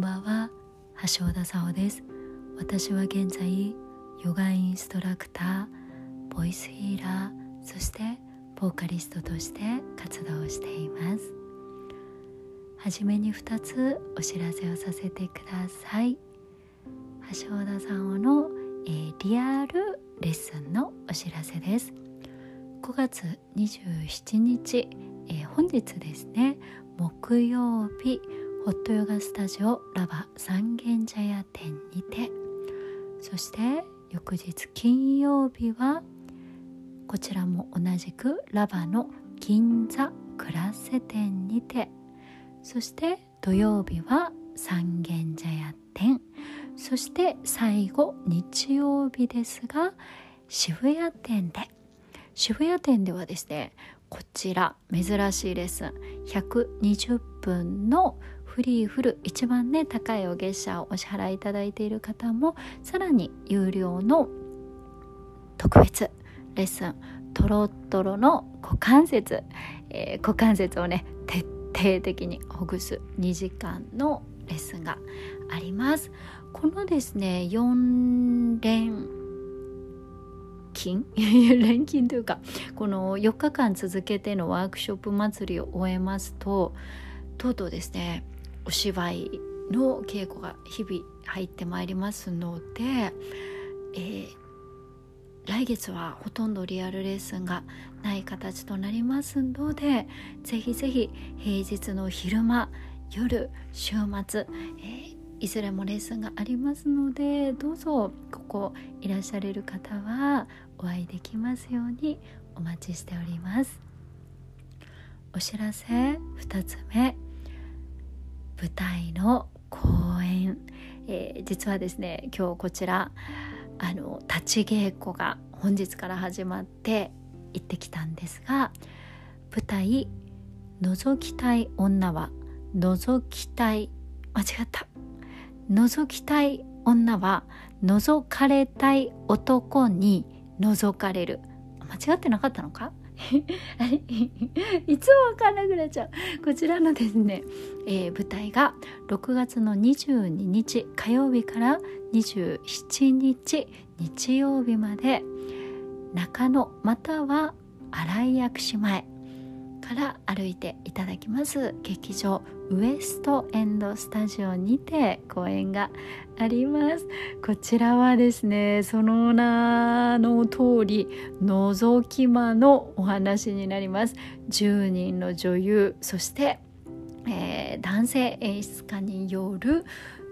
んばんは。橋尾田沙央です。私は現在ヨガインストラクターボイスヒーラーそしてボーカリストとして活動しています。はじめに2つお知らせをさせてください。橋尾田さんの、えー、リアルレッスンのお知らせです。5月27日、えー、本日ですね木曜日ホットヨガスタジオラバ三軒茶屋店にて。そして翌日金曜日はこちらも同じくラバの銀座クラッセ店にて。そして土曜日は三軒茶屋店。そして最後日曜日ですが渋谷店で。渋谷店ではですねこちら珍しいレッスン。120分のフリーフル一番ね高いお月謝をお支払いいただいている方もさらに有料の特別レッスントロトロの股関節、えー、股関節をね徹底的にほぐす2時間のレッスンがあります。このですね4連勤？連勤というかこの4日間続けてのワークショップ祭りを終えますととうとうですねお芝居の稽古が日々入ってまいりますので、えー、来月はほとんどリアルレッスンがない形となりますのでぜひぜひ平日の昼間夜週末、えー、いずれもレッスンがありますのでどうぞここいらっしゃれる方はお会いできますようにお待ちしております。お知らせ2つ目。舞台の公演、えー、実はですね今日こちらあの立ち稽古が本日から始まって行ってきたんですが舞台「覗きたい女は覗きたい」間違った「覗きたい女は覗かれたい男に覗かれる」間違ってなかったのか？いつも分かんなくなっちゃう。こちらのですね、えー、舞台が6月の22日火曜日から27日日曜日まで。中野または新井薬師前から歩いていただきます劇場ウエストエンドスタジオにて公演があります。こちらはですねその名の通り覗き魔のお話になります。10人の女優そして、えー、男性演出家による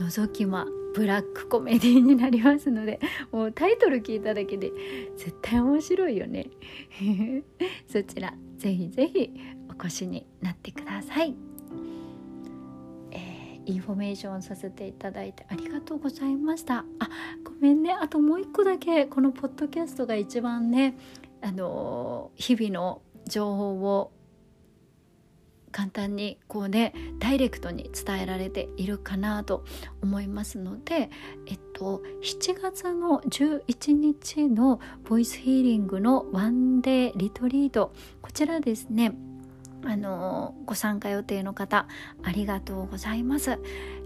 覗き魔ブラックコメディになりますのでもうタイトル聞いただけで絶対面白いよね。そちらぜひぜひお越しになってください、インフォメーションさせていただいてありがとうございました。あごめんね。あともう一個だけこのポッドキャストが一番ねあの、日々の情報を簡単にこうねダイレクトに伝えられているかなと思いますので、えっと、7月の11日のボイスヒーリングのワンデーリトリートこちらですね。あのご参加予定の方ありがとうございます、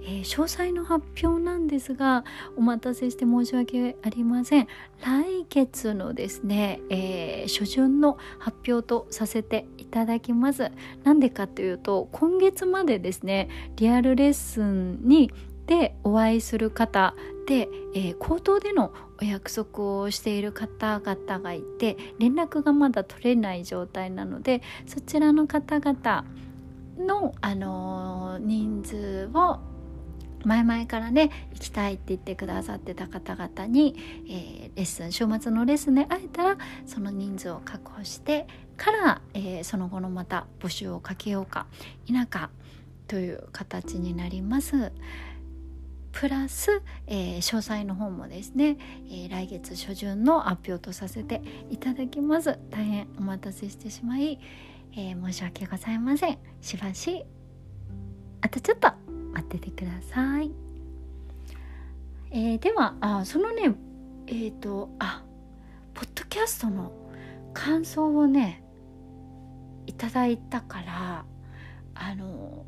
えー、詳細の発表なんですがお待たせして申し訳ありません。来月のですね、えー、初旬の発表とさせていただきます。なんでかというと今月までですねリアルレッスンにでお会いする方で、えー、口頭でのお約束をしている方々がいて連絡がまだ取れない状態なのでそちらの方々の、あのー、人数を前々からね行きたいって言ってくださってた方々に、えー、レッスン週末のレッスンで会えたらその人数を確保してから、えー、その後のまた募集をかけようか否かという形になります。プラス、えー、詳細の方もですね、えー、来月初旬の発表とさせていただきます。大変お待たせしてしまい、えー、申し訳ございません。しばしあとちょっと待っててください、え、ではあそのねえっ、とあポッドキャストの感想をねいただいたからあの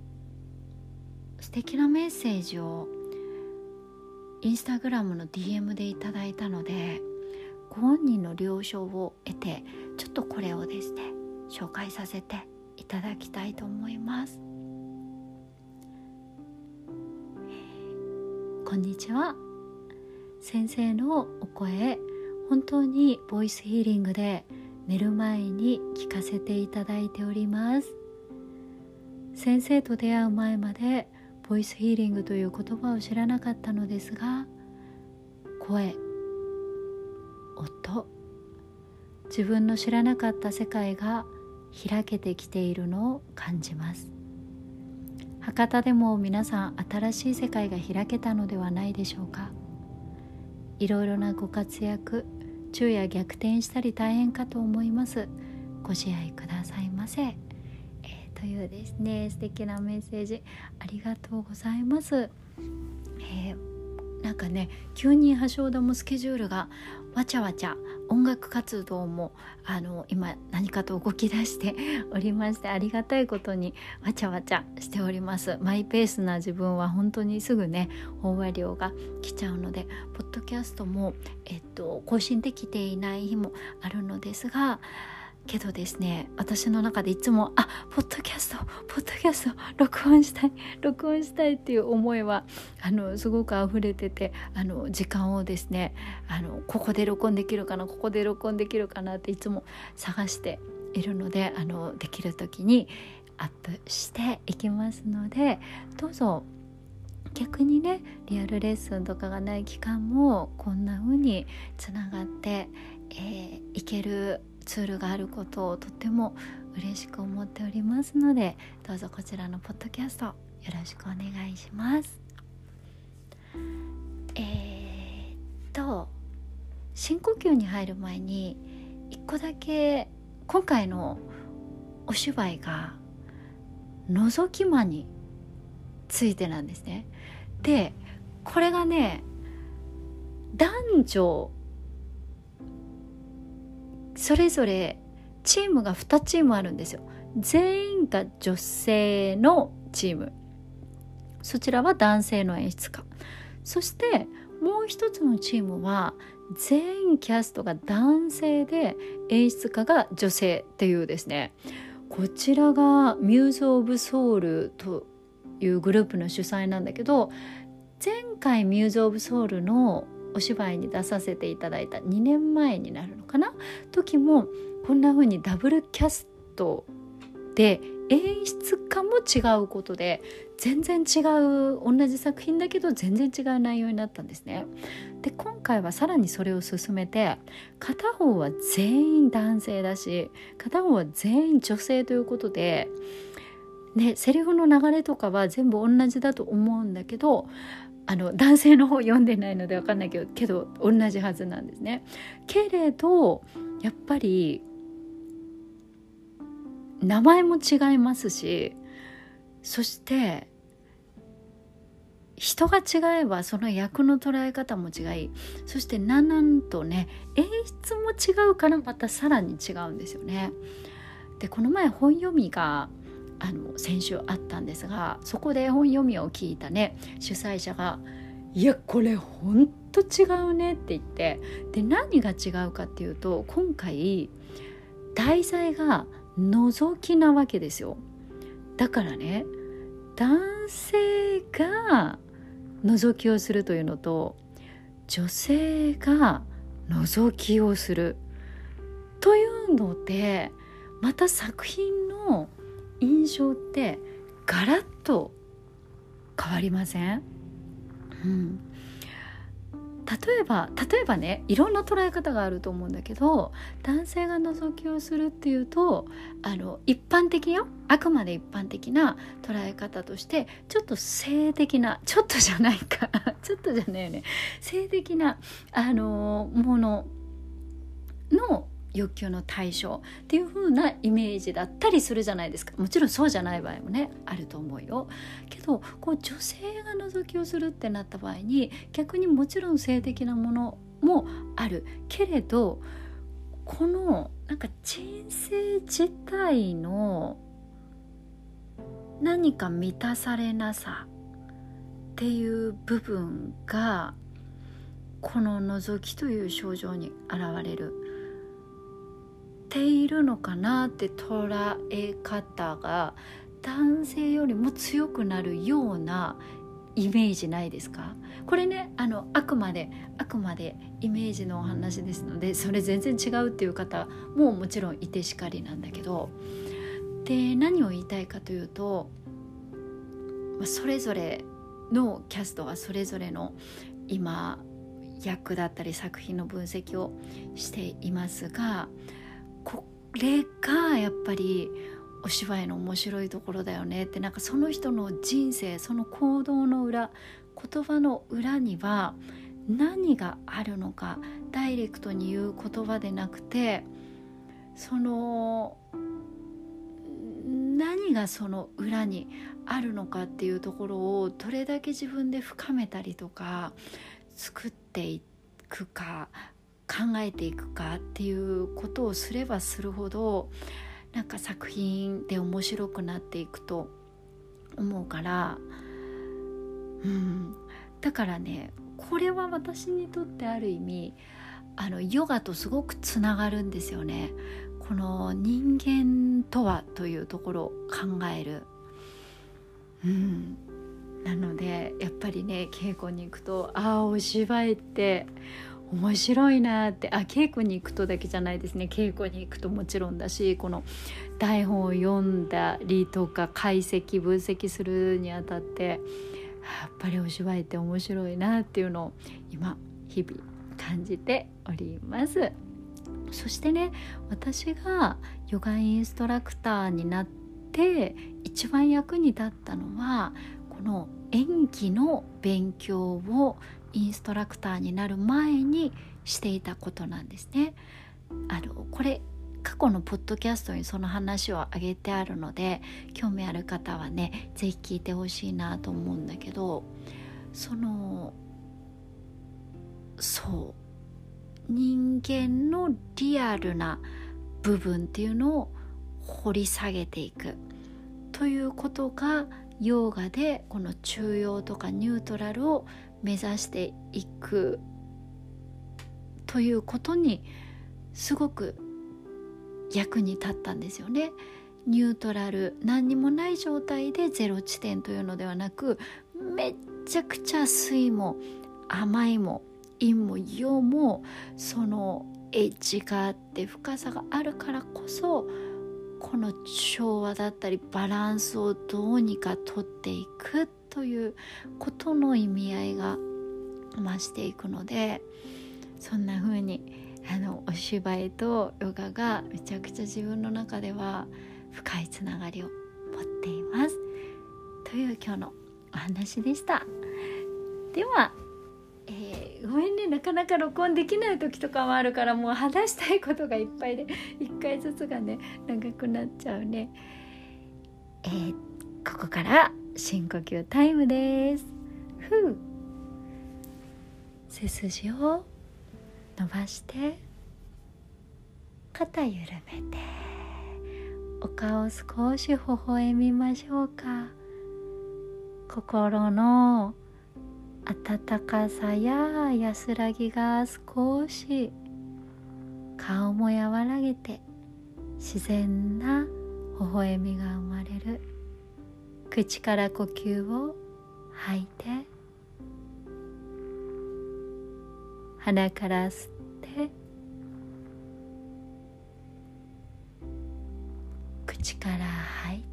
素敵なメッセージをインスタグラムの DM でいただいたのでご本人の了承を得てちょっとこれをですね紹介させていただきたいと思います。こんにちは。先生のお声本当にボイスヒーリングで寝る前に聞かせていただいております。先生と出会う前までボイスヒーリングという言葉を知らなかったのですが声音自分の知らなかった世界が開けてきているのを感じます。博多でも皆さん新しい世界が開けたのではないでしょうか。いろいろなご活躍昼夜逆転したり大変かと思います。ご自愛くださいませ。というですね素敵なメッセージありがとうございます。えー、なんかね急に橋田もスケジュールがわちゃわちゃ音楽活動もあの今何かと動き出して おりましてありがたいことにわちゃわちゃしておりますマイペースな自分は本当にすぐね飽和量が来ちゃうのでポッドキャストも、えっと、更新できていない日もあるのですがけどですね私の中でいつもあポッドキャストポッドキャスト録音したい録音したいっていう思いはあのすごく溢れててあの時間をですねあのここで録音できるかなここで録音できるかなっていつも探しているのであのできる時にアップしていきますのでどうぞ逆にねリアルレッスンとかがない期間もこんな風につながって、えー、いけるツールがあることをとっても嬉しく思っておりますのでどうぞこちらのポッドキャストよろしくお願いします。えー、っと深呼吸に入る前に一個だけ今回のお芝居が覗き魔についてなんですね。でこれがね男女それぞれチームが2チームあるんですよ。全員が女性のチーム。そちらは男性の演出家。そしてもう一つのチームは全員キャストが男性で演出家が女性っていうですね。こちらがミューズ・オブ・ソウルというグループの主催なんだけど前回ミューズ・オブ・ソウルのお芝居に出させていただいた2年前になるのかな？時もこんな風にダブルキャストで演出家も違うことで全然違う同じ作品だけど全然違う内容になったんですね。で今回はさらにそれを進めて片方は全員男性だし片方は全員女性ということで、ね、セリフの流れとかは全部同じだと思うんだけどあの男性の方読んでないので分かんないけどけど同じはずなんですね。けれどやっぱり名前も違いますしそして人が違えばその役の捉え方も違いそしてなんなんとね演出も違うからまたさらに違うんですよね。でこの前本読みがあの先週あったんですがそこで本読みを聞いたね主催者が「いやこれほんと違うね」って言ってで何が違うかっていうと今回題材が覗きなわけですよ。だからね男性が覗きをするというのと女性が覗きをするというのでまた作品の印象ってガラッと変わりません、うん、例えば例えばねいろんな捉え方があると思うんだけど男性が覗きをするっていうとあの一般的よあくまで一般的な捉え方としてちょっと性的なちょっとじゃないか ちょっとじゃないよね。性的なあのものの欲求の対象っていう風なイメージだったりするじゃないですか。もちろんそうじゃない場合もねあると思うよ。けどこう女性が覗きをするってなった場合に逆にもちろん性的なものもある。けれどこのなんか人生自体の何か満たされなさっていう部分がこの覗きという症状に現れる。ているのかなって捉え方が男性よりも強くなるようなイメージないですか？これねあのあくまであくまでイメージのお話ですのでそれ全然違うっていう方ももちろんいてしかりなんだけどで何を言いたいかというと、それぞれのキャストはそれぞれの今役だったり作品の分析をしていますがこれがやっぱりお芝居の面白いところだよねってなんかその人の人生その行動の裏言葉の裏には何があるのかダイレクトに言う言葉でなくてその何がその裏にあるのかっていうところをどれだけ自分で深めたりとか作っていくか考えていくかっていうことをすればするほどなんか作品で面白くなっていくと思うからうん。だからねこれは私にとってある意味あのヨガとすごくつながるんですよね。この人間とはというところを考える。うん。なのでやっぱりね稽古に行くとああお芝居って面白いなって。あ稽古に行くとだけじゃないですね。稽古に行くともちろんだしこの台本を読んだりとか解析分析するにあたってやっぱりお芝居って面白いなっていうのを今日々感じております。そしてね私がヨガインストラクターになって一番役に立ったのはこの演技の勉強をインストラクターになる前にしていたことなんですね。あのこれ過去のポッドキャストにその話を挙げてあるので興味ある方はね是非聞いてほしいなと思うんだけどそのそう人間のリアルな部分っていうのを掘り下げていくということがヨーガでこの中庸とかニュートラルを目指していくということにすごく役に立ったんですよね。ニュートラル何にもない状態でゼロ地点というのではなくめっちゃくちゃ水も甘いも陰も陽もそのエッジがあって深さがあるからこそこの調和だったりバランスをどうにかとっていくということの意味合いが増していくのでそんな風にあのお芝居とヨガがめちゃくちゃ自分の中では深いつながりを持っています。という今日のお話でした。では、えー、ごめんね。なかなか録音できない時とかもあるからもう話したいことがいっぱいで1回ずつがね長くなっちゃうね。えー、ここから深呼吸タイムです。ふう。背筋を伸ばして肩緩めてお顔少し微笑みましょうか。心の温かさや安らぎが少し顔も和らげて自然な微笑みが生まれる口から呼吸を吐いて鼻から吸って口から吐いて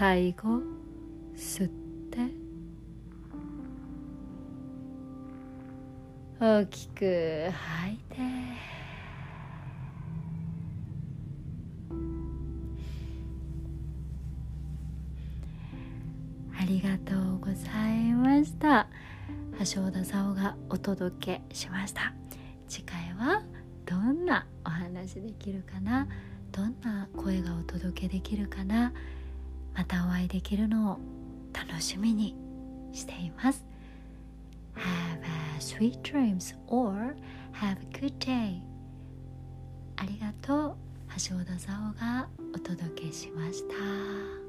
最後吸って。大きく吐いて。ありがとうございました。橋田沙央がお届けしました。次回はどんなお話できるかな？どんな声がお届けできるかな？またお会いできるのを楽しみにしています。Have a sweet dreams or have a good day. ありがとう。橋尾田沙央がお届けしました。